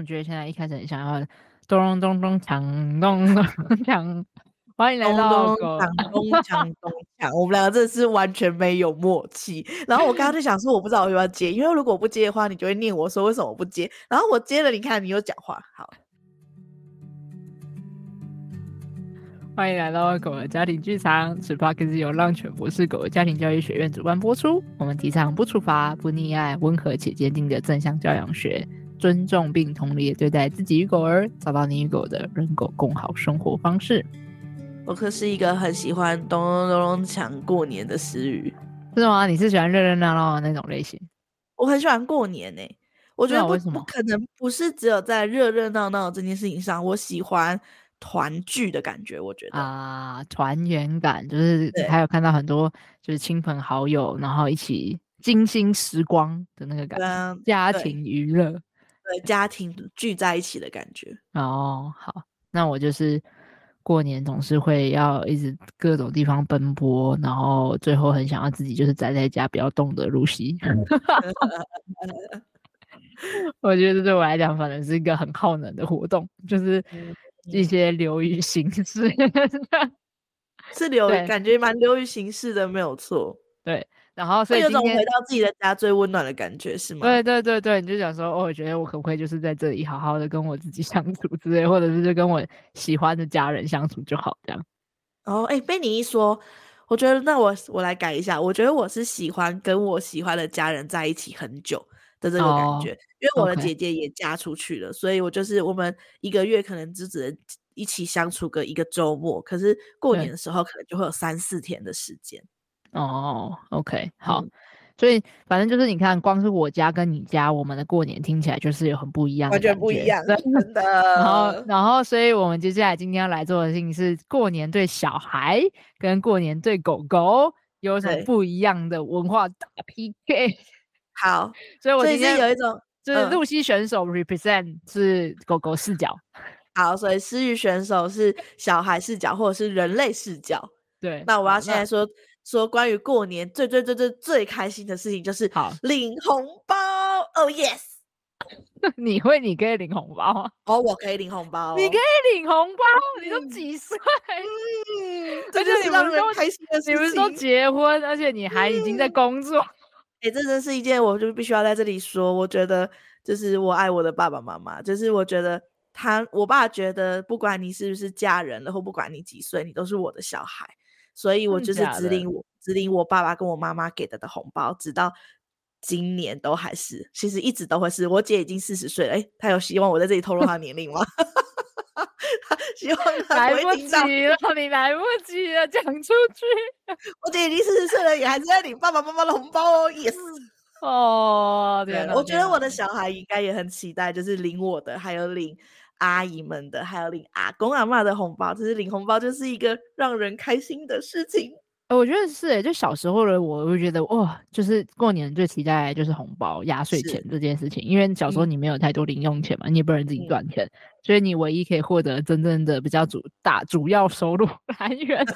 么觉得现在一开始很想要咚咚咚锵咚咚锵？欢迎来到咚咚锵 咚锵。我们两个真的是完全没有默契。然后我刚刚就想说，我不知道我要不要接，因为如果我不接的话，你就会念我说为什么我不接。然后我接了，你看你又讲话。好，欢迎来到狗的家庭剧场。此 podcast 由浪犬博士狗的家庭教育学院主办播出。我们提倡不处罚、不溺爱、温和且坚定的正向教养学，尊重并同理对待自己与狗儿，找到你与狗的人狗共好生活方式。我可是一个很喜欢咚咚咚咚锵过年的思雨，是吗？你是喜欢热热闹闹的那种类型？我很喜欢过年呢、我觉得不不可能不是只有在热热闹闹这件事情上，我喜欢团聚的感觉。我觉得啊，团圆感就是还有看到很多就是亲朋好友，然后一起精心时光的那个感觉，家庭娱乐，对，家庭聚在一起的感觉。哦，好，那我就是。过年总是会要一直各种地方奔波，然后最后很想要自己就是宅在家不要动的露西。我觉得对我来讲，反正是一个很耗能的活动，就是一些流于形式，是流感觉蛮流于形式的，没有错。对。然后，所以有种回到自己的家最温暖的感觉，是吗？对对对对，你就想说，哦，我觉得我可不可以就是在这里好好的跟我自己 相处之类，或者是就跟我喜欢的家人相处就好，这样。哦，哎，被你一说，我觉得那我我来改一下，我觉得我是喜欢跟我喜欢的家人在一起很久的这个感觉，哦、因为我的姐姐也嫁出去了.所以我就是我们一个月可能只只能一起相处个一个周末，可是过年的时候可能就会有三四天的时间。哦，OK，好，嗯，所以反正就是你看，光是我家跟你家，我们的过年听起来就是有很不一样的，完全不一样，真的。然后，然后，所以我们接下来今天要来做的事情是，过年对小孩跟过年对狗狗有什么不一样的文化大 PK。好，所以我今天有一种就是露西选手 represent 是狗狗视角，嗯，好，所以思域选手是小孩视角或者是人类视角。对，那我要现在说。说关于过年最最最最最开心的事情就是好领红包哦、oh,，yes！你会，你可以领红包啊？哦、oh,，我可以领红包、哦，你可以领红包？嗯、你都几岁？嗯，这就是让人开心的事情。你们都结婚，而且你还已经在工作，哎、嗯欸，这真是一件，我就必须要在这里说，我觉得就是我爱我的爸爸妈妈，就是我觉得他，我爸觉得不管你是不是嫁人了，或不管你几岁，你都是我的小孩。所以我就是只领我只领我爸爸跟我妈妈给的的红包，直到今年都还是，其实一直都会是。我姐已经四十岁了，哎，她有希望我在这里透露她年龄吗？希望来不及了，你来不及了，讲出去。我姐已经四十岁了，也还是在领爸爸妈妈的红包哦，也是。哦，对，我觉得我的小孩应该也很期待，就是领我的，还有领。阿姨们的，还有领阿公阿嬷的红包，其实领红包就是一个让人开心的事情。呃，我觉得是诶，就小时候的我会觉得哇，就是过年最期待就是红包、压岁钱这件事情，因为小时候你没有太多零用钱嘛，嗯、你也不能自己赚钱、嗯，所以你唯一可以获得真正的比较主大主要收入 来源，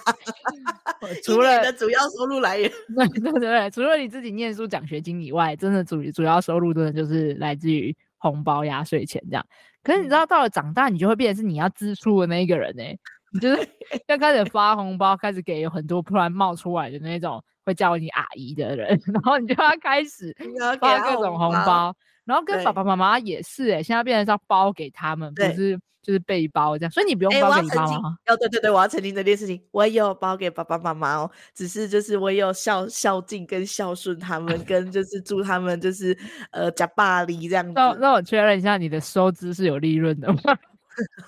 除了的主要收入来源，对对对，除了你自己念书奖学金以外，真的主主要收入真的就是来自于红包、压岁钱这样。可是你知道，到了长大，你就会变成是你要支出的那一个人呢、欸。你就是 要开始发红包，开始给有很多突然冒出来的那种会叫你阿姨的人，然后你就要开始发各种红包，然后跟爸爸妈妈也是哎、欸，现在变成是要包给他们，不是就是背包这样，所以你不用包给你妈妈。哦，对对对，我要澄清这件事情，我也有包给爸爸妈妈哦，只是就是我也有孝孝敬跟孝顺他们，跟就是祝他们就是呃加巴黎这样子。那那我确认一下，你的收支是有利润的吗？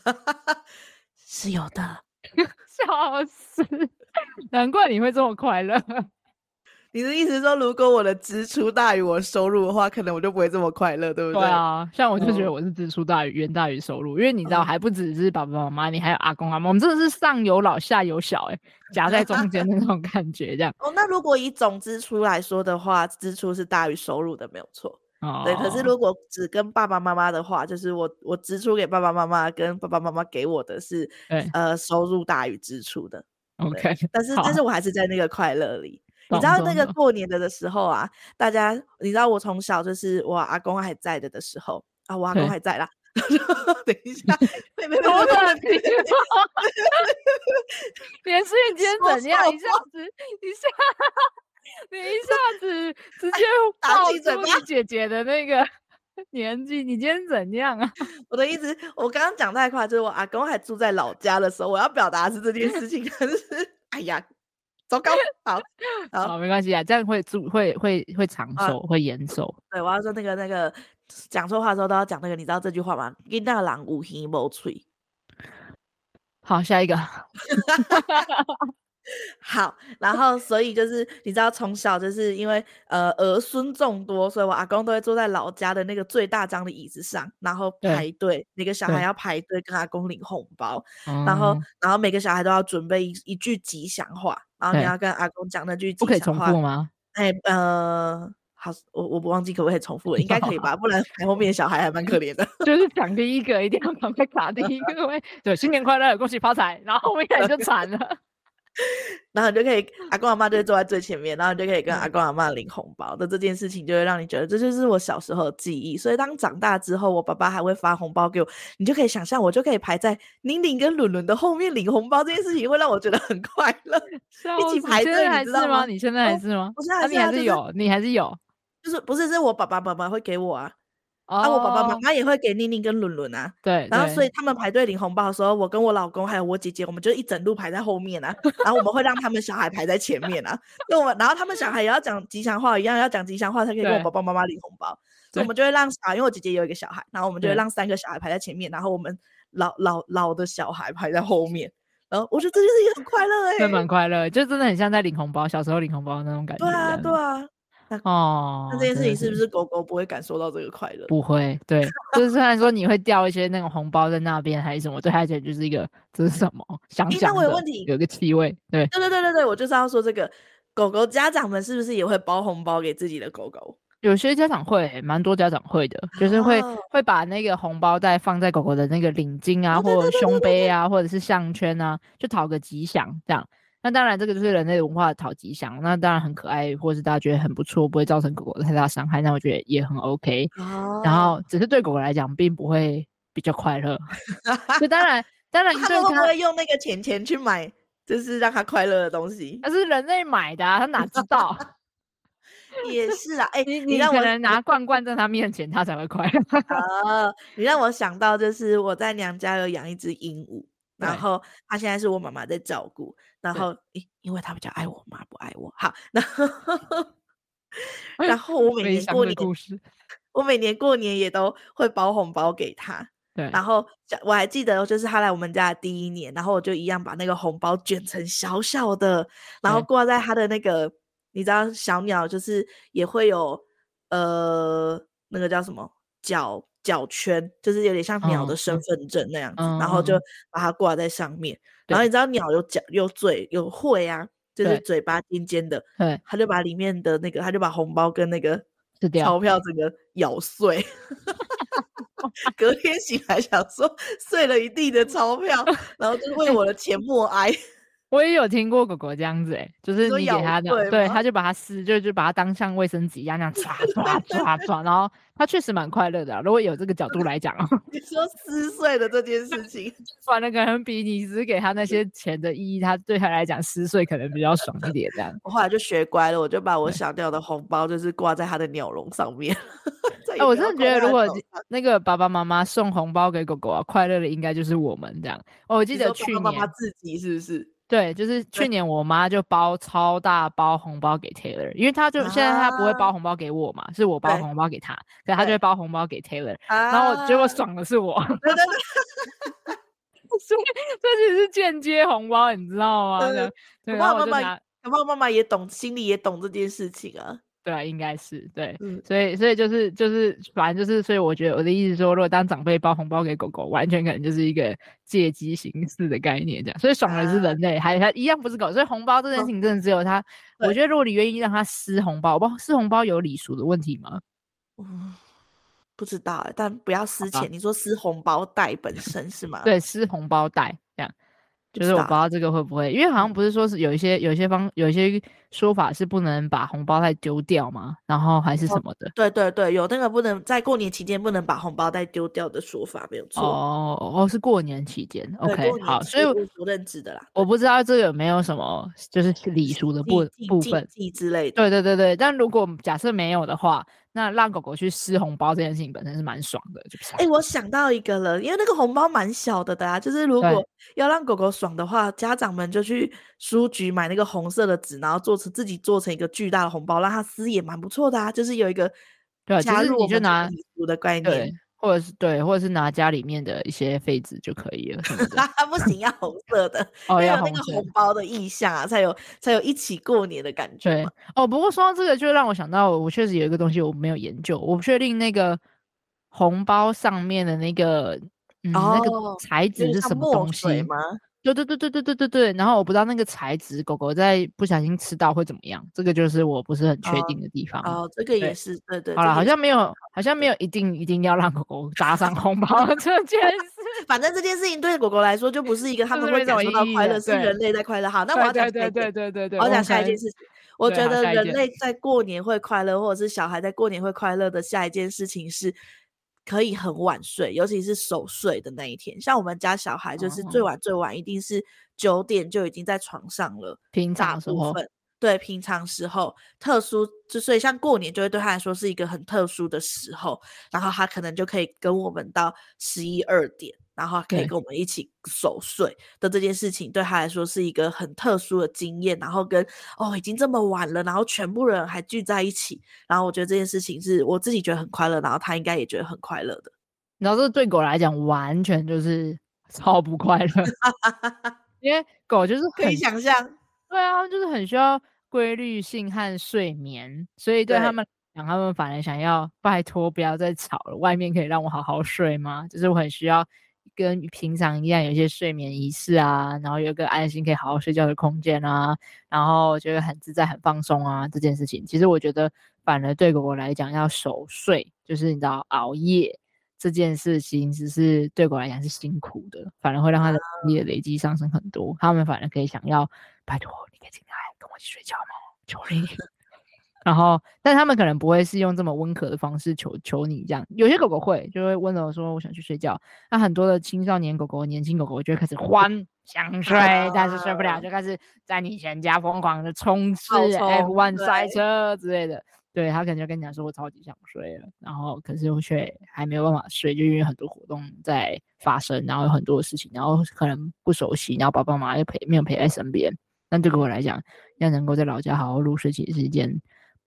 是有的，笑死！难怪你会这么快乐。你的意思是说，如果我的支出大于我收入的话，可能我就不会这么快乐，对不对？对啊，像我就觉得我是支出大于远、哦、大于收入，因为你知道，还不只是爸爸妈妈，你还有阿公阿妈，我们真的是上有老下有小、欸，哎，夹在中间的那种感觉，这样。哦，那如果以总支出来说的话，支出是大于收入的，没有错。Oh. 对，可是如果只跟爸爸妈妈的话，就是我我支出给爸爸妈妈，跟爸爸妈妈给我的是，呃，收入大于支出的。OK，但是但是我还是在那个快乐里。你知道那个过年的的时候啊，大家你知道我从小就是我阿公还在的的时候啊，我阿公还在啦，等一下，妹妹，我的天！连诗韵今天怎样？一下子，一下，你一下 子直接爆出你姐姐的那个年纪，你今天怎样啊？我的意思，我刚刚讲太快，就是我阿公还住在老家的时候，我要表达是这件事情，可是，哎呀。糟糕，好，好，好，没关系啊，这样会住会会会长寿，啊、会延寿。对，我要说那个那个讲错话的时候都要讲那个，你知道这句话吗？你那个狼无耳无嘴。好，下一个。好，然后所以就是你知道，从小就是因为呃儿孙众多，所以我阿公都会坐在老家的那个最大张的椅子上，然后排队，每个小孩要排队跟阿公领红包，然后然后每个小孩都要准备一一句吉祥话，然后你要跟阿公讲那句吉祥话。不可以重复吗？哎呃，好，我我不忘记可不可以重复了，应该可以吧？不然后面的小孩还蛮可怜的。就是讲第一个一定要赶快卡第一个位，对，新年快乐，恭喜发财，然后后面就惨了。然后你就可以，阿公阿妈就会坐在最前面，然后你就可以跟阿公阿妈领红包的这件事情，就会让你觉得这就是我小时候的记忆。所以当长大之后，我爸爸还会发红包给我，你就可以想象，我就可以排在宁宁跟伦伦的后面领红包。这件事情会让我觉得很快乐，一起排队，你知道吗？你现在还是吗？不是，你还是有，你还是有，就是不是是我爸爸妈妈会给我啊。啊，我爸爸妈妈也会给妮妮跟伦伦啊。对，然后所以他们排队领红包的时候，我跟我老公还有我姐姐，我们就一整路排在后面啊。然后我们会让他们小孩排在前面啊。那我们，然后他们小孩也要讲吉祥话，一样要讲吉祥话才可以跟我爸爸妈妈领红包。所以我们就会让小孩，因为我姐姐有一个小孩，然后我们就会让三个小孩排在前面，然后我们老老老的小孩排在后面。然后我觉得这件事情很快乐哎，真蛮快乐，就真的很像在领红包，小时候领红包那种感觉。对啊，对啊。那哦，那这件事情是不是狗狗不会感受到这个快乐？不会，对，就是虽然说你会掉一些那种红包在那边还是什么，对他来讲就是一个这是什么？想想的，欸、我有问题，有个气味，对，对对对对对，我就是要说这个狗狗家长们是不是也会包红包给自己的狗狗？有些家长会，蛮多家长会的，就是会、哦、会把那个红包袋放在狗狗的那个领巾啊，或者胸背啊，或者是项圈啊，就讨个吉祥这样。那当然，这个就是人类文化的讨吉祥。那当然很可爱，或是大家觉得很不错，不会造成狗狗的太大伤害，那我觉得也很 OK。哦。然后，只是对狗狗来讲，并不会比较快乐。所以当然，当然，他们会不会用那个钱钱去买，就是让它快乐的东西？那是人类买的啊，他哪知道？也是啊，哎、欸，你你让我拿罐罐在他面前，他才会快乐。呃，你让我想到，就是我在娘家有养一只鹦鹉。然后他现在是我妈妈在照顾，然后因因为他比较爱我妈，不爱我。好，然后然后我每年过年，我每年过年也都会包红包给他。对，然后我还记得，就是他来我们家的第一年，然后我就一样把那个红包卷成小小的，然后挂在他的那个，你知道小鸟就是也会有呃那个叫什么脚。脚圈就是有点像鸟的身份证那样子，嗯、然后就把它挂在上面。嗯、然后你知道鸟有脚、有嘴、有喙啊，就是嘴巴尖尖的。对，他就把里面的那个，他就把红包跟那个钞票整个咬碎。隔天醒来想说碎了一地的钞票，然后就为 我的钱默哀。我也有听过狗狗这样子，哎，就是你给它的，对，它就把它撕，就就把它当像卫生纸一样那样抓抓抓抓，然后它确实蛮快乐的。如果有这个角度来讲哦，你说撕碎的这件事情，反正可能比你只给他那些钱的意义，它对他来讲撕碎可能比较爽一点。这样，我后来就学乖了，我就把我想掉的红包就是挂在他的鸟笼上面。我真的觉得，如果那个爸爸妈妈送红包给狗狗啊，快乐的应该就是我们这样。哦，我记得去年自己是不是？对，就是去年我妈就包超大包红包给 Taylor，因为她就现在她不会包红包给我嘛，啊、是我包红包给他，所以他就会包红包给 Taylor，然后结果爽的是我，对对对，所以这只是间接红包，你知道吗？对，对，然后我就拿，爸爸妈妈也懂，心里也懂这件事情啊。对啊，应该是对，嗯，所以所以就是就是反正就是，所以我觉得我的意思说，如果当长辈包红包给狗狗，完全可能就是一个借机行事的概念，这样，所以爽的是人类，啊、还还一样不是狗，所以红包这件事情真的只有他。哦、我觉得如果你愿意让他撕红包，不撕红包有礼数的问题吗？嗯，不知道，但不要撕钱。你说撕红包袋本身是吗？对，撕红包袋这样。就是我不知道这个会不会，因为好像不是说是有一些有一些方有一些说法是不能把红包袋丢掉吗？然后还是什么的？哦、对对对，有那个不能在过年期间不能把红包袋丢掉的说法，没有错。哦哦，是过年期间，OK，好，所以我不认知的啦。我不知道这个有没有什么就是礼俗的部部分之类的。对对对对，但如果假设没有的话。那让狗狗去撕红包这件事情本身是蛮爽的，就是。哎、欸，我想到一个了，因为那个红包蛮小的的啊，就是如果要让狗狗爽的话，家长们就去书局买那个红色的纸，然后做成自己做成一个巨大的红包，让它撕也蛮不错的啊。就是有一个加入我们的概念。或者是对，或者是拿家里面的一些废纸就可以了。不行，要红色的，要有那个红包的意象啊，才有才有一起过年的感觉。对，哦，不过说到这个，就让我想到，我确实有一个东西我没有研究，我不确定那个红包上面的那个，嗯，哦、那个材质是什么东西吗？对对对对对对对对，然后我不知道那个材质，狗狗在不小心吃到会怎么样，这个就是我不是很确定的地方。哦，哦这个也是，对对，对。好了，好像没有，好像没有一定一定要让狗狗扎上红包 这件事。反正这件事情对狗狗来说就不是一个他们会感受到快乐，是人类在快乐。好，那我要讲下一件，对对对对，我讲下一件事情。我觉得人类在过年会快乐，或者是小孩在过年会快乐的下一件事情是。可以很晚睡，尤其是守岁的那一天。像我们家小孩，就是最晚最晚一定是九点就已经在床上了。平常时候，对，平常时候，特殊就所以像过年就会对他来说是一个很特殊的时候，然后他可能就可以跟我们到十一二点。然后可以跟我们一起守岁的这件事情，对他来说是一个很特殊的经验。然后跟哦，已经这么晚了，然后全部人还聚在一起，然后我觉得这件事情是我自己觉得很快乐，然后他应该也觉得很快乐的。然后这对狗来讲，完全就是 超不快乐，因为狗就是可以想象，对啊，就是很需要规律性和睡眠，所以对他们讲，他们反而想要拜托不要再吵了，外面可以让我好好睡吗？就是我很需要。跟平常一样，有一些睡眠仪式啊，然后有一个安心可以好好睡觉的空间啊，然后觉得很自在、很放松啊，这件事情，其实我觉得反而对狗狗来讲，要守睡，就是你知道熬夜这件事情，只是对狗来讲是辛苦的，反而会让它的体力累积上升很多。他们反而可以想要拜托，你可以进来跟我一起睡觉吗？求你。然后，但他们可能不会是用这么温和的方式求求你这样。有些狗狗会，就会温柔说：“我想去睡觉。”那很多的青少年狗狗、年轻狗狗就会开始欢想睡，但是睡不了，就开始在你全家疯狂的冲刺 F1 赛车之类的。对，他可能就跟你讲说：“我超级想睡了。”然后可是我却还没有办法睡，就因为很多活动在发生，然后有很多事情，然后可能不熟悉，然后爸爸妈妈又陪没有陪在身边。但对我来讲，要能够在老家好好入睡，其实是一件。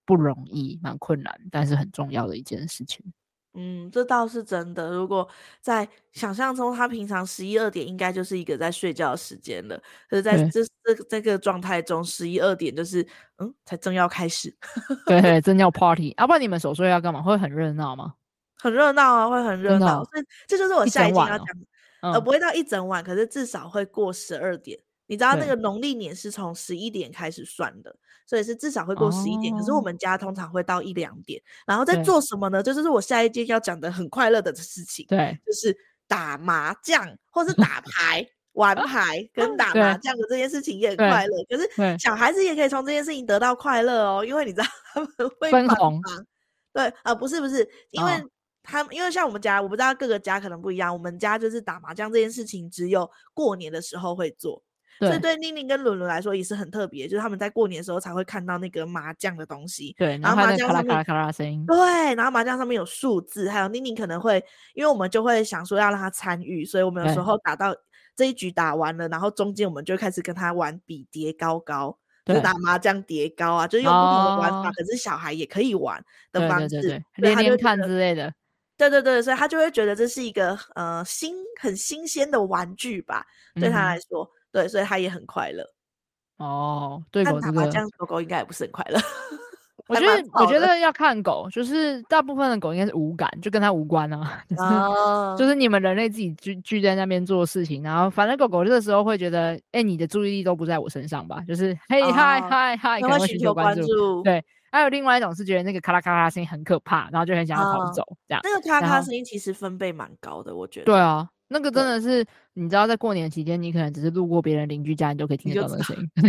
不容易，蛮困难，但是很重要的一件事情。嗯，这倒是真的。如果在想象中，他平常十一二点应该就是一个在睡觉的时间了。可是在这这这个状态中，十一二点就是嗯，才正要开始。对，对，正要 party。要、啊、不然你们守岁要干嘛？会很热闹吗？很热闹啊，会很热闹。这这就是我下一件要讲的，呃、哦，不会到一整晚，可是至少会过十二点。你知道那个农历年是从十一点开始算的，所以是至少会过十一点。可是我们家通常会到一两点，然后在做什么呢？这就是我下一件要讲的很快乐的事情。对，就是打麻将或是 打牌、玩牌跟打麻将的这件事情也很快乐。可是小孩子也可以从这件事情得到快乐哦，因为你知道 他们会分红。对啊、呃，不是不是，因为他们因为像我们家，我不知道各个家可能不一样。我们家就是打麻将这件事情，只有过年的时候会做。所以对宁宁跟伦伦来说也是很特别，就是他们在过年的时候才会看到那个麻将的东西。对，然后麻将上面声音。对，然后麻将上面有数字，还有宁宁可能会，因为我们就会想说要让他参与，所以我们有时候打到这一局打完了，然后中间我们就开始跟他玩比叠高高，就打麻将叠高啊，就是用不同的玩法，哦，可是小孩也可以玩的方式，对对对对，连连看之类的。对对对，所以他就会觉得这是一个呃新很新鲜的玩具吧，对他来说。嗯对，所以他也很快乐。哦，对狗这个，这样狗狗应该也不是很快乐。我觉得，我觉得要看狗，就是大部分的狗应该是无感，就跟它无关啊。哦、就是你们人类自己聚聚在那边做事情，然后反正狗狗这个时候会觉得，哎，你的注意力都不在我身上吧？就是嘿嗨嗨嗨，可能会寻求关注。对，还有另外一种是觉得那个咔啦咔啦声音很可怕，然后就很想要逃走。这样，那个咔啦咔啦声音其实分贝蛮高的，我觉得。对啊，那个真的是，你知道，在过年期间，你可能只是路过别人邻居家，你都可以听得到那个声音。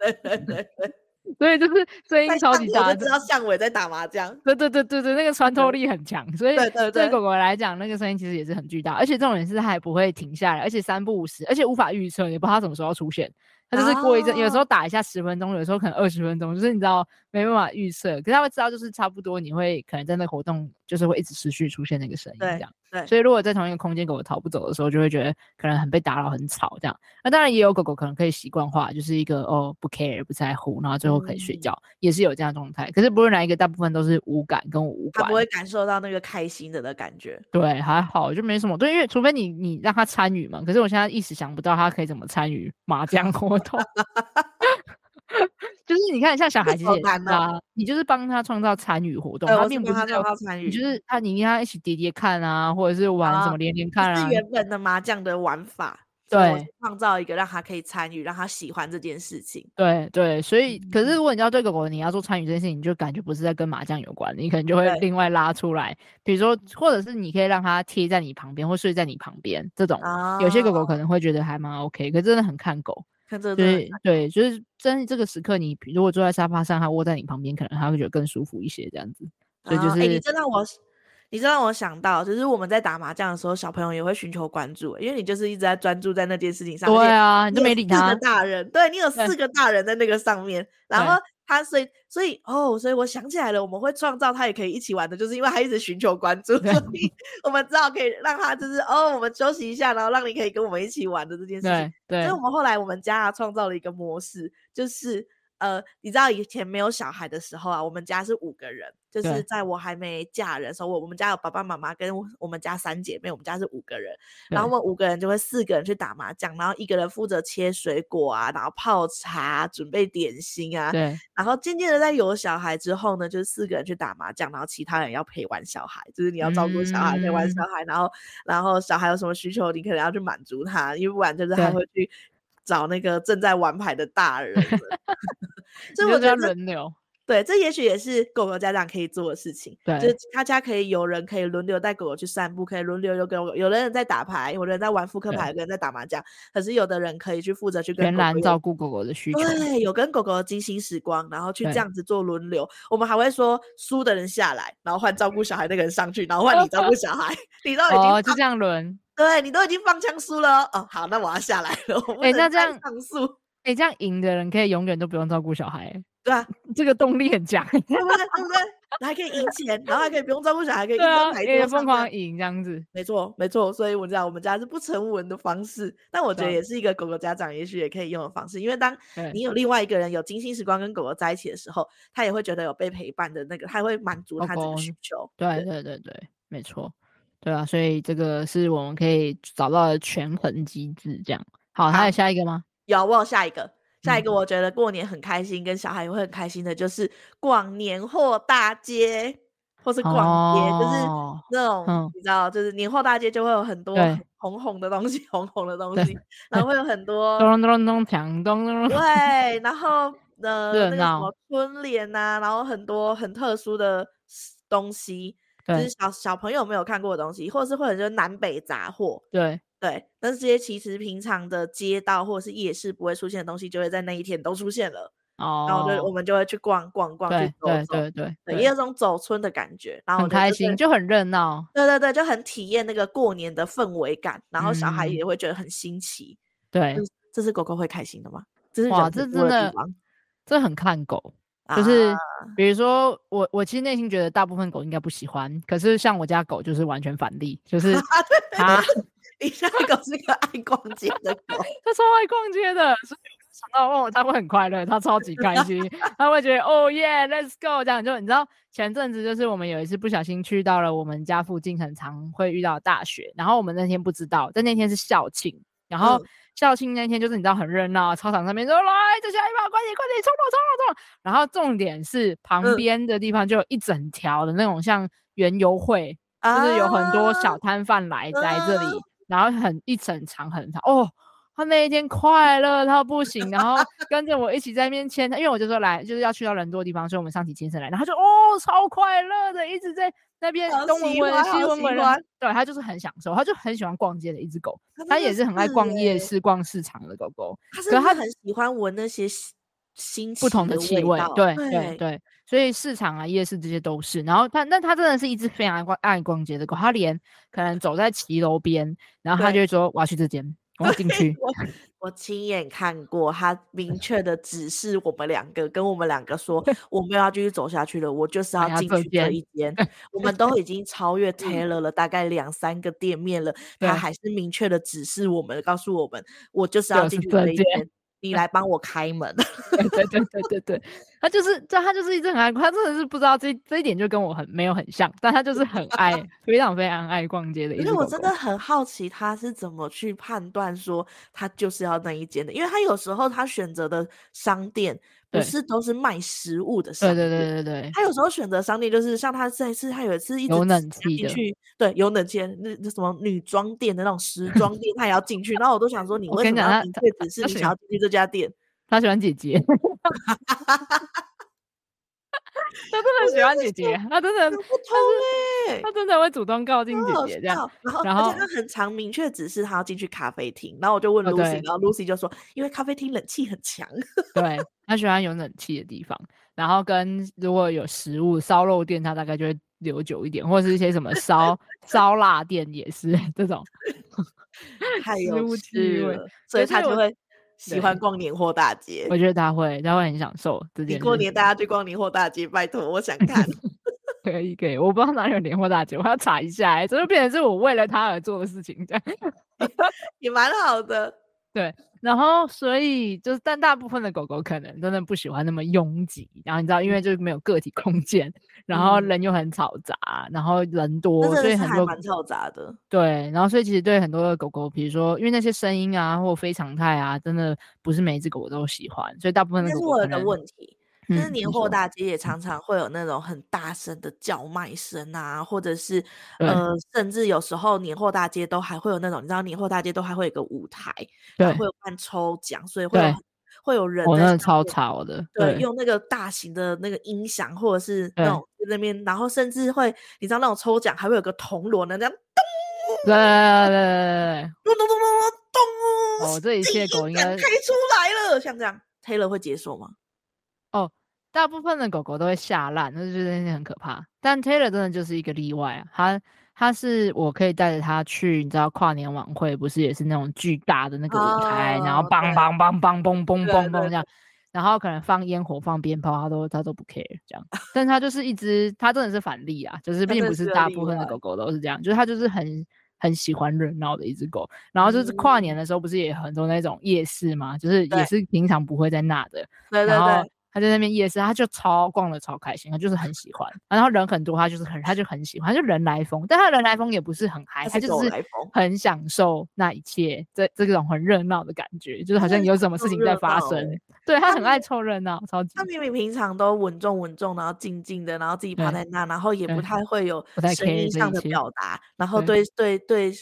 对对对对。所以就是声音超级大，就知道巷尾在打麻将。对对对对对，那个穿透力很强，所以对对对，对狗狗来讲，那个声音其实也是很巨大，而且这种人是它也不会停下来，而且三不五时，而且无法预测，也不知道它什么时候要出现。它就是过一阵，有时候打一下十分钟，有时候可能二十分钟，就是你知道没办法预测。可是他会知道，就是差不多你会可能在那个活动，就是会一直持续出现那个声音这样。对，所以如果在同一个空间狗狗逃不走的时候，就会觉得可能很被打扰、很吵这样。那当然也有狗狗可能可以习惯化，就是一个哦不 care 不在乎，然后最后可以睡觉，嗯、也是有这样状态。可是不论哪一个，大部分都是无感跟无感，他不会感受到那个开心的的感觉。对，还好就没什么。对，因为除非你你让它参与嘛。可是我现在一时想不到它可以怎么参与麻将活动。就是你看，像小孩子也是啊，你就是帮他创造参与活动，他并不是叫他参与，你就是他，你跟他一起叠叠看啊，或者是玩什么连连看啊，是原。本的麻将的玩法，对，创造一个让他可以参与，让他喜欢这件事情，对对，所以可是如果你要对狗狗，你要做参与这件事情，你就感觉不是在跟麻将有关，你可能就会另外拉出来，比如说，或者是你可以让他贴在你旁边或睡在你旁边，这种有些狗狗可能会觉得还蛮 OK，可是真的很看狗。看这个对对，就是真这个时刻，你如果坐在沙发上，他窝在你旁边，可能他会觉得更舒服一些，这样子。所以就是，哎、欸，你这让我，你这让我想到，就是我们在打麻将的时候，小朋友也会寻求关注，因为你就是一直在专注在那件事情上。对啊，你都没理他。四个大人，对，你有四个大人在那个上面，然后。他所以所以哦，所以我想起来了，我们会创造他也可以一起玩的，就是因为他一直寻求关注，所以我们只好可以让他就是哦，我们休息一下，然后让你可以跟我们一起玩的这件事情。对，对，所以我们后来我们家啊创造了一个模式，就是。呃，你知道以前没有小孩的时候啊，我们家是五个人，就是在我还没嫁人的时候，我我们家有爸爸妈妈跟我们家三姐妹，我们家是五个人，然后我们五个人就会四个人去打麻将，然后一个人负责切水果啊，然后泡茶、准备点心啊，对，然后渐渐的在有小孩之后呢，就是四个人去打麻将，然后其他人要陪玩小孩，就是你要照顾小孩、嗯、陪玩小孩，然后然后小孩有什么需求，你可能要去满足他，因为不然就是还会去。找那个正在玩牌的大人，所以我觉得轮流，对，这也许也是狗狗家长可以做的事情。对，就是他家可以有人可以轮流带狗狗去散步，可以轮流有狗，有的人在打牌，有的人在玩扑克牌，有的人在打麻将。可是有的人可以去负责去跟狗狗全然照顾狗狗的需求，对，有跟狗狗的精心时光，然后去这样子做轮流。我们还会说输的人下来，然后换照顾小孩那个人上去，然后换你照顾小孩，你都已经哦，就这样轮。对，你都已经放枪输了哦，好，那我要下来了。哎、欸，那这样上诉，哎、欸，这样赢的人可以永远都不用照顾小孩，对啊，这个动力很强，对不对？对不对？还可以赢钱，然后还可以不用照顾小孩，可以对啊，可以疯狂赢这样子，没错，没错。所以我知道我们家是不成文的方式，但我觉得也是一个狗狗家长也许也可以用的方式，因为当你有另外一个人有精心时光跟狗狗在一起的时候，他也会觉得有被陪伴的那个，他会满足他这个需求。哦、对对对对，没错。对啊，所以这个是我们可以找到的权衡机制，这样。好，还有下一个吗？有，我有下一个。下一个，我觉得过年很开心，嗯、跟小孩也会很开心的，就是逛年货大街，或是逛街，哦、就是那种、嗯、你知道，就是年货大街就会有很多红红的东西，红红的东西，然后会有很多咚咚咚锵咚咚。对，然后呃，那个什么春联啊，然后很多很特殊的东西。就是小小朋友没有看过的东西，或者是或者就是南北杂货，对对，但是这些其实平常的街道或者是夜市不会出现的东西，就会在那一天都出现了。哦，然后就我们就会去逛逛逛，去走走，对对对，对，也有种走村的感觉，然后很开心，就很热闹。对对对，就很体验那个过年的氛围感，然后小孩也会觉得很新奇。对，这是狗狗会开心的吗？这是哇，这真的，这很看狗。就是，比如说我，我其实内心觉得大部分狗应该不喜欢，可是像我家狗就是完全反例，就是 它，你家狗是个爱逛街的狗，它超爱逛街的，所以想到问我，它会很快乐，它超级开心，它会觉得哦耶，Let's go，这样就你知道，前阵子就是我们有一次不小心去到了我们家附近很常会遇到大学，然后我们那天不知道，但那天是校庆，然后。嗯。校庆那天就是你知道很热闹，操场上面说来，这下一把快点快点冲了冲了冲了，然后重点是旁边的地方就有一整条的那种像园游会，嗯、就是有很多小摊贩来来这里，嗯、然后很一整长很长哦，他那一天快乐到不行，然后跟着我一起在那边牵，因为我就说来就是要去到人多的地方，所以我们上起牵绳来，然后他就哦超快乐的，一直在那边东闻闻西闻闻，对，他就是很享受，他就很喜欢逛街的一只狗，他也是很爱逛夜市、逛市场的狗狗，可是他很喜欢闻那些新不同的气味，对对对。所以市场啊、夜市这些都是，然后他那他真的是一只非常爱逛爱逛街的狗，他连可能走在骑楼边，然后他就会说我要去这间，我要进去。我我亲眼看过，他明 确的指示我们两个，跟我们两个说 我们要继续走下去了，我就是要进去这一间。我们都已经超越 Taylor 了，大概两三个店面了，他还是明确的指示我们，告诉我们我就是要进去这一间。你来帮我开门，对对对对对对，他就是，这他就是一直很爱，他真的是不知道这这一点就跟我很没有很像，但他就是很爱，非常非常爱逛街的一只狗狗。因为我真的很好奇他是怎么去判断说他就是要那一间的，因为他有时候他选择的商店。不是都是卖食物的商店，对对对对对。他有时候选择商店，就是像他这一次，他有一次一直有冷气的，对，有冷气那那什么女装店的那种时装店，他也要进去。然后我都想说，你为什么要明确只是你想要进去这家店？他喜欢姐姐。他真的喜欢姐姐，他真的不通哎，他真的会主动靠近姐姐这样，然后然后他很常明确指示他要进去咖啡厅，然后我就问 Lucy，然后 Lucy 就说，因为咖啡厅冷气很强，对，他喜欢有冷气的地方，然后跟如果有食物烧肉店，他大概就会留久一点，或者是一些什么烧烧腊店也是 这种，太有趣了，所以他就会。喜欢逛年货大街，我觉得他会，他会很享受这件事。你过年大家去逛年货大街，拜托，我想看。可以，可以，我不知道哪里有年货大街，我要查一下。哎，这就变成是我为了他而做的事情，这样 也蛮好的。对，然后所以就是，但大部分的狗狗可能真的不喜欢那么拥挤，然后你知道，因为就是没有个体空间，然后人又很嘈杂，然后人多，嗯、所以很多蛮嘈杂的。对，然后所以其实对很多的狗狗，比如说因为那些声音啊，或非常态啊，真的不是每一只狗我都喜欢，所以大部分的狗狗。这是我的问题。就是年货大街也常常会有那种很大声的叫卖声啊，或者是呃，甚至有时候年货大街都还会有那种，你知道年货大街都还会有个舞台，对，会有办抽奖，所以会有会有人在，真的超吵的，对，用那个大型的那个音响或者是那种。在那边，然后甚至会你知道那种抽奖还会有个铜锣呢，这样咚，对对对对咚咚咚咚咚，哦，这一切狗应该开出来了，像这样，Taylor 会解锁吗？哦。大部分的狗狗都会吓烂，那就是那些很可怕。但 Taylor 真的就是一个例外啊，他他是我可以带着他去，你知道跨年晚会不是也是那种巨大的那个舞台，哦、然后梆梆梆梆嘣嘣嘣嘣这样，然后可能放烟火放鞭炮，他都他都不 care 这样。但它就是一只，它真的是反例啊，就是并不是大部分的狗狗都是这样，就是它就是很很喜欢热闹的一只狗。然后就是跨年的时候，不是也很多那种夜市嘛，就是也是平常不会在那的，对对对。他在那边夜市，他就超逛的超开心，他就是很喜欢。然后人很多，他就是很，他就很喜欢，他就人来疯。但他人来疯也不是很嗨，他就是很享受那一切，这这种很热闹的感觉，就是好像有什么事情在发生。欸、对他很爱凑热闹，超级。他明明平常都稳重稳重，然后静静的，然后自己趴在那，然后也不太会有声音上的表达，然后对对对，对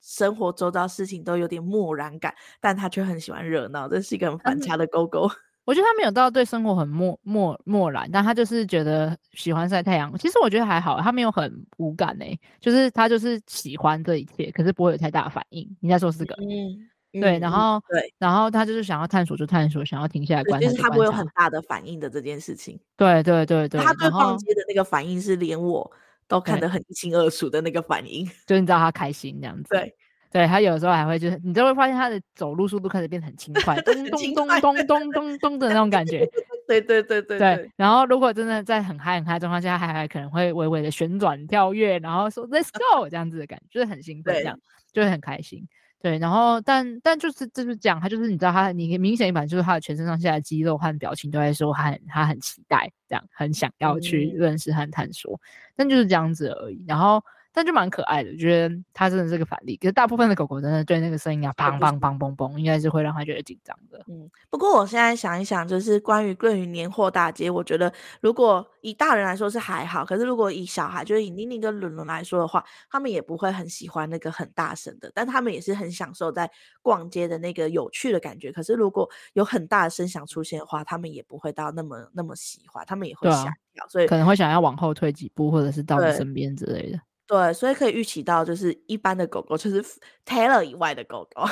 生活周遭事情都有点漠然感，但他却很喜欢热闹，这是一个很反差的狗狗。我觉得他没有到对生活很漠漠漠然，但他就是觉得喜欢晒太阳。其实我觉得还好，他没有很无感诶、欸，就是他就是喜欢这一切，可是不会有太大的反应。你在说是个嗯，对，然后对，然后他就是想要探索就探索，想要停下来观察，就是他不会有很大的反应的这件事情。对对对对，他对逛街的那个反应是连我都看得很一清二楚的那个反应，就是你知道他开心这样 子。对。对，他有时候还会就是，你就会发现他的走路速度开始变得很轻快，咚咚咚咚咚咚咚的那种感觉。对对对对对。然后如果真的在很嗨很嗨状况下，还还可能会微微的旋转跳跃，然后说 Let's go 这样子的感觉，就是很兴奋，这样就会很开心。对，然后但但就是就是讲他就是你知道他，你明显一版就是他的全身上下的肌肉和表情都在说他很他很期待，这样很想要去认识和探索，但就是这样子而已。然后。但就蛮可爱的，觉得它真的是个反例。可是大部分的狗狗真的对那个声音啊，砰砰砰砰砰，应该是会让它觉得紧张的。嗯，不过我现在想一想，就是关于关于年货大街，我觉得如果以大人来说是还好，可是如果以小孩，就是以妮妮跟伦伦来说的话，他们也不会很喜欢那个很大声的，但他们也是很享受在逛街的那个有趣的感觉。可是如果有很大的声响出现的话，他们也不会到那么那么喜欢，他们也会吓一跳，所以可能会想要往后退几步，或者是到你身边之类的。对，所以可以预期到，就是一般的狗狗，就是 Taylor 以外的狗狗。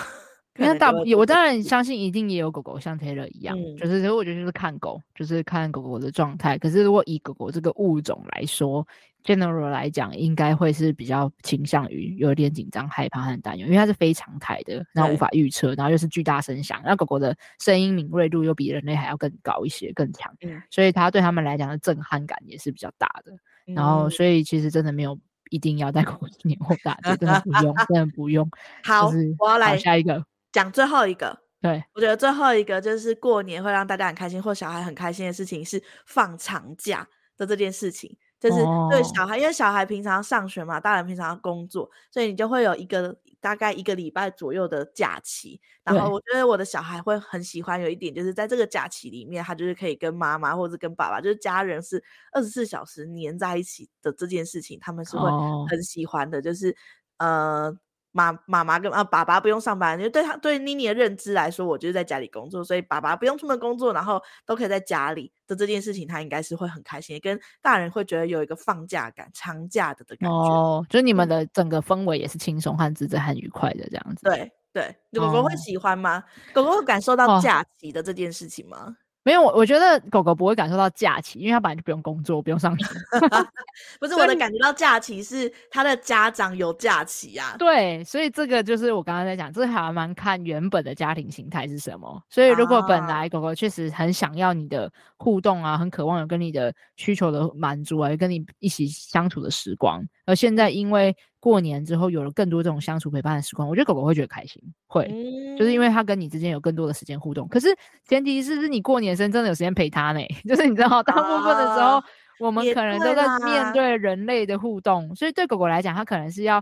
因为大，我当然相信一定也有狗狗像 Taylor 一样，嗯、就是，所以我觉得就是看狗，就是看狗狗的状态。可是如果以狗狗这个物种来说，general 来讲，应该会是比较倾向于有点紧张、害怕和担忧，因为它是非常态的，然后无法预测，然后又是巨大声响，那狗狗的声音敏锐度又比人类还要更高一些、更强，嗯、所以它对他们来讲的震撼感也是比较大的。嗯、然后，所以其实真的没有。一定要带狗狗年货大街，真的不用，真的不用。好，就是、我要来下一个，讲最后一个。对，我觉得最后一个就是过年会让大家很开心，或小孩很开心的事情是放长假的这件事情。就是对小孩，哦、因为小孩平常上学嘛，大人平常工作，所以你就会有一个大概一个礼拜左右的假期。然后我觉得我的小孩会很喜欢有一点，就是在这个假期里面，他就是可以跟妈妈或者跟爸爸，就是家人是二十四小时黏在一起的这件事情，他们是会很喜欢的。哦、就是呃。妈妈妈跟啊爸爸不用上班，因为对他对妮妮的认知来说，我就是在家里工作，所以爸爸不用出门工作，然后都可以在家里的这件事情，他应该是会很开心，跟大人会觉得有一个放假感、长假的的感觉。哦，就是你们的整个氛围也是轻松和自在、很愉快的这样子。对对，狗狗会喜欢吗？哦、狗狗会感受到假期的这件事情吗？哦没有，我我觉得狗狗不会感受到假期，因为它本来就不用工作，不用上学。不是我的感觉到假期是它的家长有假期呀、啊。对，所以这个就是我刚刚在讲，这还蛮看原本的家庭形态是什么。所以如果本来狗狗确实很想要你的互动啊，很渴望有跟你的需求的满足啊，跟你一起相处的时光，而现在因为。过年之后有了更多这种相处陪伴的时光，我觉得狗狗会觉得开心，会，嗯、就是因为它跟你之间有更多的时间互动。可是前提是是你过年生真的有时间陪它呢，就是你知道，大部分的时候、啊、我们可能都在面对人类的互动，所以对狗狗来讲，它可能是要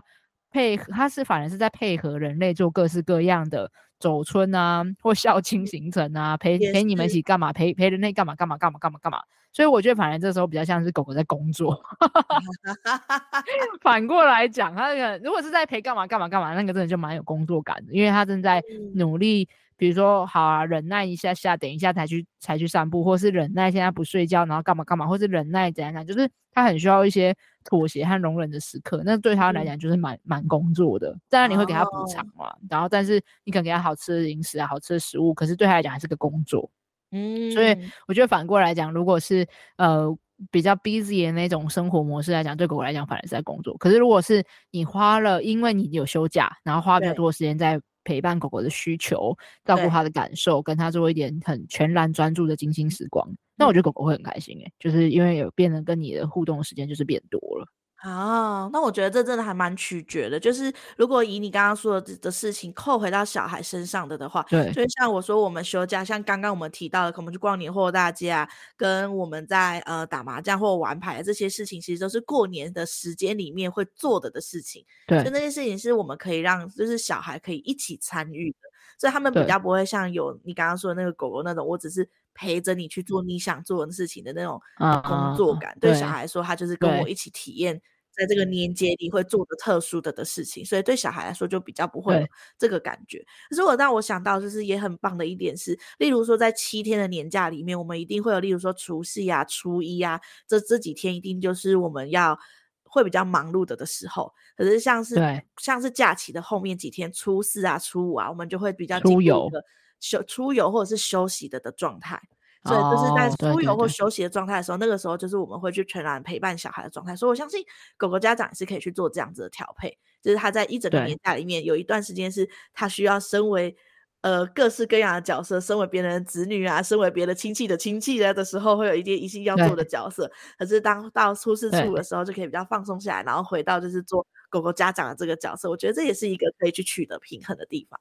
配合，它是反而是在配合人类做各式各样的走春啊，或孝亲行程啊，陪陪你们一起干嘛，陪陪人类干嘛干嘛干嘛干嘛干嘛。所以我觉得，反而这时候比较像是狗狗在工作。反过来讲，它那个如果是在陪干嘛干嘛干嘛，那个真的就蛮有工作感的，因为它正在努力，比如说好啊，忍耐一下下，等一下才去才去散步，或是忍耐现在不睡觉，然后干嘛干嘛，或是忍耐怎样怎样，就是它很需要一些妥协和容忍的时刻。那对它来讲就是蛮蛮工作的。当然你会给它补偿嘛，然后但是你可能给它好吃的零食啊，好吃的食物，可是对它来讲还是个工作。嗯，所以我觉得反过来讲，如果是呃比较 busy 的那种生活模式来讲，对狗狗来讲反而是在工作。可是如果是你花了，因为你有休假，然后花比较多的时间在陪伴狗狗的需求，照顾它的感受，跟它做一点很全然专注的精心时光，那我觉得狗狗会很开心诶、欸，就是因为有变得跟你的互动时间就是变多了。啊，那我觉得这真的还蛮取决的。就是如果以你刚刚说的的事情扣回到小孩身上的的话，对，就像我说，我们休假，像刚刚我们提到的，可能去逛年货大街啊，跟我们在呃打麻将或玩牌这些事情，其实都是过年的时间里面会做的的事情。对，就那些事情是我们可以让，就是小孩可以一起参与的，所以他们比较不会像有你刚刚说的那个狗狗那种，我只是陪着你去做你想做的事情的那种工作感。嗯、对小孩来说，他就是跟我一起体验。在这个年节里会做的特殊的的事情，所以对小孩来说就比较不会有这个感觉。对可是我让我想到，就是也很棒的一点是，例如说在七天的年假里面，我们一定会有，例如说除夕啊、初一啊，这这几天一定就是我们要会比较忙碌的的时候。可是像是像是假期的后面几天，初四啊、初五啊，我们就会比较进入一个休出游或者是休息的的状态。所以就是在出游或休息的状态的时候，哦、对对对，那个时候就是我们会去全然陪伴小孩的状态。所以我相信狗狗家长也是可以去做这样子的调配，就是他在一整个年假里面有一段时间是他需要身为呃各式各样的角色，身为别人的子女啊，身为别的亲戚的亲戚的的时候，会有一些一心要做的角色。可是当到出事处的时候，就可以比较放松下来，然后回到就是做狗狗家长的这个角色。我觉得这也是一个可以去取得平衡的地方。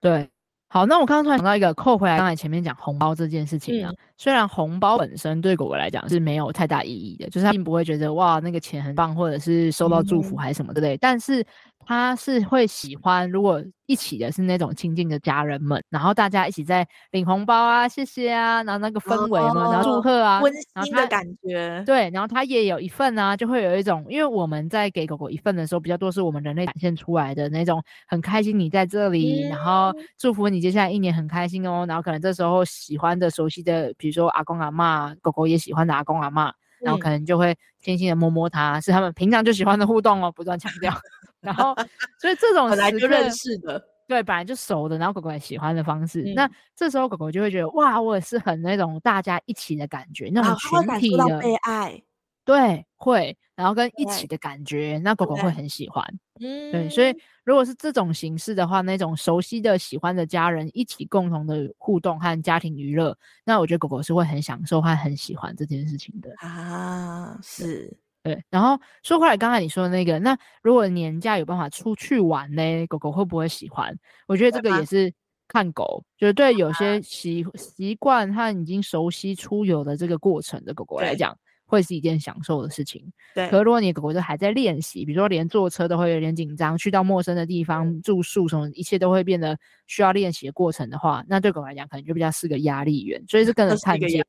对。好，那我刚刚突然想到一个，扣回来刚才前面讲红包这件事情啊，嗯、虽然红包本身对狗狗来讲是没有太大意义的，就是它并不会觉得哇那个钱很棒，或者是收到祝福还是什么之类，嗯、但是。他是会喜欢，如果一起的是那种亲近的家人们，然后大家一起在领红包啊，谢谢啊，然后那个氛围嘛，哦、然后祝贺啊，温馨的感觉。对，然后他也有一份啊，就会有一种，因为我们在给狗狗一份的时候，比较多是我们人类展现出来的那种很开心你在这里，嗯、然后祝福你接下来一年很开心哦，然后可能这时候喜欢的、熟悉的，比如说阿公阿妈，狗狗也喜欢的阿公阿妈，然后可能就会轻轻的摸摸它，嗯、是他们平常就喜欢的互动哦，不断强调。然后，所以这种本来就认识的，对，本来就熟的，然后狗狗也喜欢的方式，嗯、那这时候狗狗就会觉得，哇，我也是很那种大家一起的感觉，那种群体的被爱，对，会，然后跟一起的感觉，那狗狗会很喜欢，嗯，对，所以如果是这种形式的话，那种熟悉的、喜欢的家人一起共同的互动和家庭娱乐，那我觉得狗狗是会很享受和很喜欢这件事情的啊，是。对，然后说回来，刚才你说的那个，那如果年假有办法出去玩呢，狗狗会不会喜欢？我觉得这个也是看狗，就是对有些习习惯和已经熟悉出游的这个过程的狗狗来讲，会是一件享受的事情。对，可如果你狗狗就还在练习，比如说连坐车都会有点紧张，去到陌生的地方住宿什么，一切都会变得需要练习的过程的话，那对狗来讲可能就比较是个压力源。所以是跟着看阶，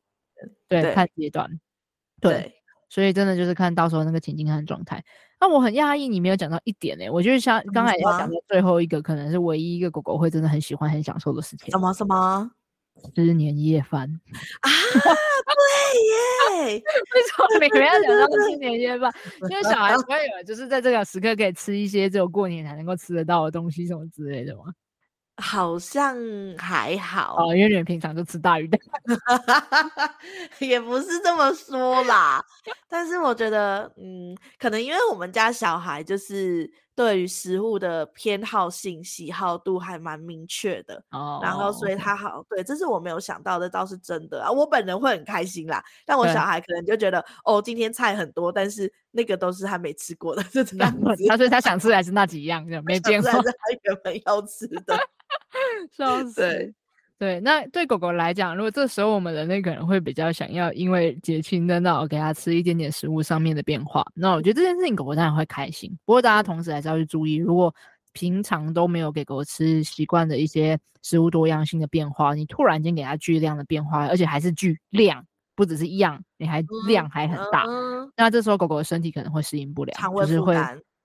对，看阶段，对。所以真的就是看到时候那个情境和状态。那我很讶异你没有讲到一点呢、欸，我就是像刚才要讲的最后一个，可能是唯一一个狗狗会真的很喜欢、很享受的事情。什么什么？吃年夜饭啊？对耶！为什么每个人要讲到吃年夜饭？因为小孩 不会有，就是在这个时刻可以吃一些只有过年才能够吃得到的东西，什么之类的吗？好像还好哦，因为你们平常就吃大鱼蛋，也不是这么说啦。但是我觉得，嗯，可能因为我们家小孩就是对于食物的偏好性、喜好度还蛮明确的哦，然后所以他好，对，这是我没有想到的，倒是真的啊。我本人会很开心啦，但我小孩可能就觉得，哦，今天菜很多，但是那个都是他没吃过的，就这 样子。他说他想吃还是那几样，没变化，还是他原本要吃的。笑死！对，对，那对狗狗来讲，如果这时候我们人类可能会比较想要，因为节庆的那我给它吃一点点食物上面的变化，那我觉得这件事情狗狗当然会开心。不过大家同时还是要去注意，如果平常都没有给狗吃习惯的一些食物多样性的变化，你突然间给它巨量的变化，而且还是巨量，不只是一样，你还量还很大，嗯、那这时候狗狗的身体可能会适应不了，就是会。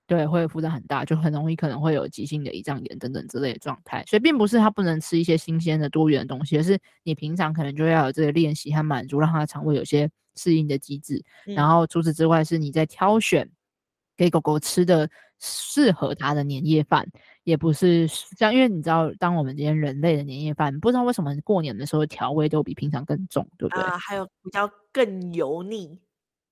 对，会负担很大，就很容易可能会有急性的胰脏炎等等之类的状态。所以并不是它不能吃一些新鲜的多元的东西，而是你平常可能就要有这个练习和满足，让它的肠胃有些适应的机制。嗯、然后除此之外，是你在挑选给狗狗吃的适合它的年夜饭，也不是像，因为你知道，当我们今天人类的年夜饭，不知道为什么过年的时候调味都比平常更重，对不对？啊，还有比较更油腻。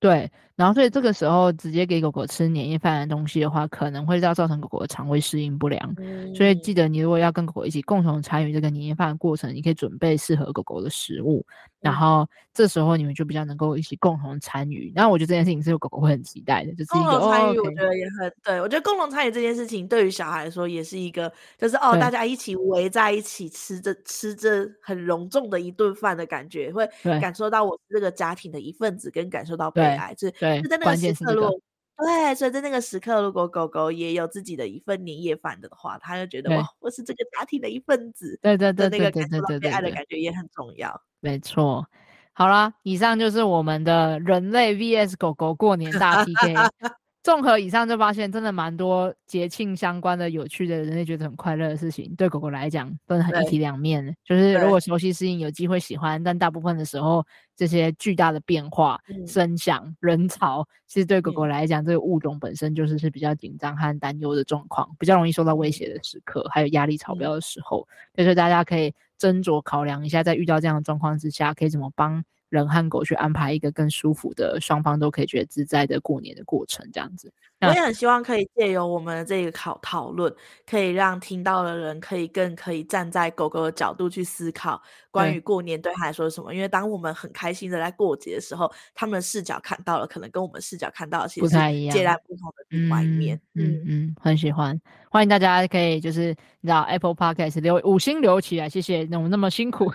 对，然后所以这个时候直接给狗狗吃年夜饭的东西的话，可能会造成狗狗的肠胃适应不良。嗯、所以记得，你如果要跟狗狗一起共同参与这个年夜饭的过程，你可以准备适合狗狗的食物。然后这时候你们就比较能够一起共同参与，然后我觉得这件事情是狗狗会很期待的，就是一个共同参与，我觉得也很、哦 okay、对。我觉得共同参与这件事情对于小孩来说也是一个，就是哦，大家一起围在一起吃着吃着很隆重的一顿饭的感觉，会感受到我是这个家庭的一份子，跟感受到被爱，对就就在那个时刻，如果对，所以在那个时刻，如果狗狗也有自己的一份年夜饭的话，他就觉得对哇，我是这个家庭的一份子，对对对，那个感受到被爱的感觉也很重要。没错，好啦，以上就是我们的人类 VS 狗狗过年大 PK。综合以上就发现，真的蛮多节庆相关的有趣的人类觉得很快乐的事情，对狗狗来讲都是很一体两面。就是如果熟悉适应，有机会喜欢，但大部分的时候，这些巨大的变化、嗯、声响、人潮，其实对狗狗来讲，嗯、这个物种本身就是是比较紧张和担忧的状况，比较容易受到威胁的时刻，还有压力超标的时候，嗯、所以大家可以斟酌考量一下，在遇到这样的状况之下，可以怎么帮。人和狗去安排一个更舒服的，双方都可以觉得自在的过年的过程，这样子。我也很希望可以借由我们的这个考讨论，可以让听到的人可以更可以站在狗狗的角度去思考关于过年对他来说是什么。因为当我们很开心的在过节的时候，他们的视角看到了，可能跟我们视角看到的其实不太一样截然不同的另外一面。嗯嗯，嗯，很喜欢，欢迎大家可以就是你知道 Apple Podcast 留五星留起来，谢谢。那我们那么辛苦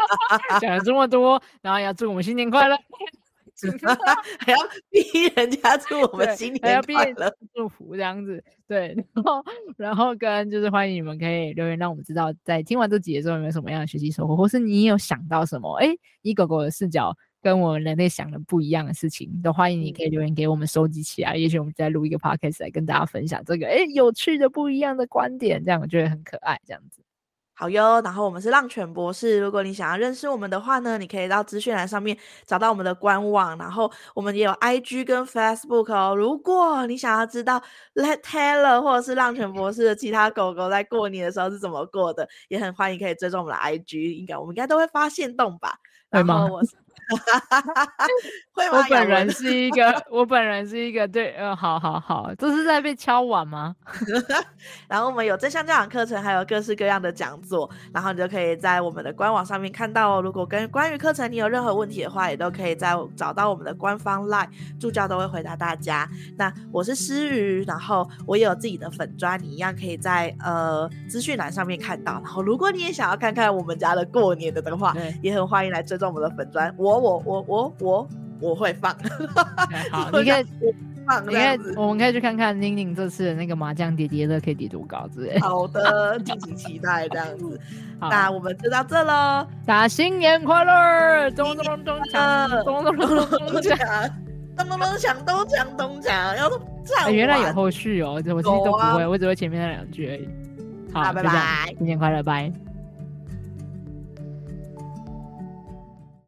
讲了这么多，然后要祝我们新年快乐。还要逼人家祝我们新年快乐，祝福这样子，对，然后然后跟就是欢迎你们可以留言，让我们知道在听完这集的时候有没有什么样的学习收获，或是你有想到什么，哎，以狗狗的视角跟我们人类想的不一样的事情，都欢迎你可以留言给我们收集起来，也许我们再录一个 podcast 来跟大家分享这个哎有趣的不一样的观点，这样我觉得很可爱，这样子。好哟，然后我们是浪犬博士。如果你想要认识我们的话呢，你可以到资讯栏上面找到我们的官网，然后我们也有 IG 跟 Facebook 哦。如果你想要知道 Let Taylor 或者是浪犬博士的其他狗狗在过年的时候是怎么过的，也很欢迎可以追踪我们的 IG，应该我们应该都会发现动吧？对吗？会吗？我本人是一个，我本人是一个，对，呃，好好好，这是在被敲碗吗？然后我们有正向教养课程，还有各式各样的讲座，然后你就可以在我们的官网上面看到哦。如果跟关于课程你有任何问题的话，也都可以在找到我们的官方 LINE 助教都会回答大家。那我是诗雨，然后我也有自己的粉砖，你一样可以在呃资讯栏上面看到。然后如果你也想要看看我们家的过年的的话，也很欢迎来追踪我们的粉砖。我我我我我我会放，好，你可以放，你可以，我们可以去看看宁宁这次的那个麻将叠叠乐可以叠多高之类。好的，敬请期待这样子。那我们就到这喽，大家新年快乐！咚咚咚咚锵，咚咚咚咚锵，咚咚咚锵，咚锵咚锵，要唱。原来有后续哦，我其实都不会，我只会前面那两句而已。好，拜拜，新年快乐，拜。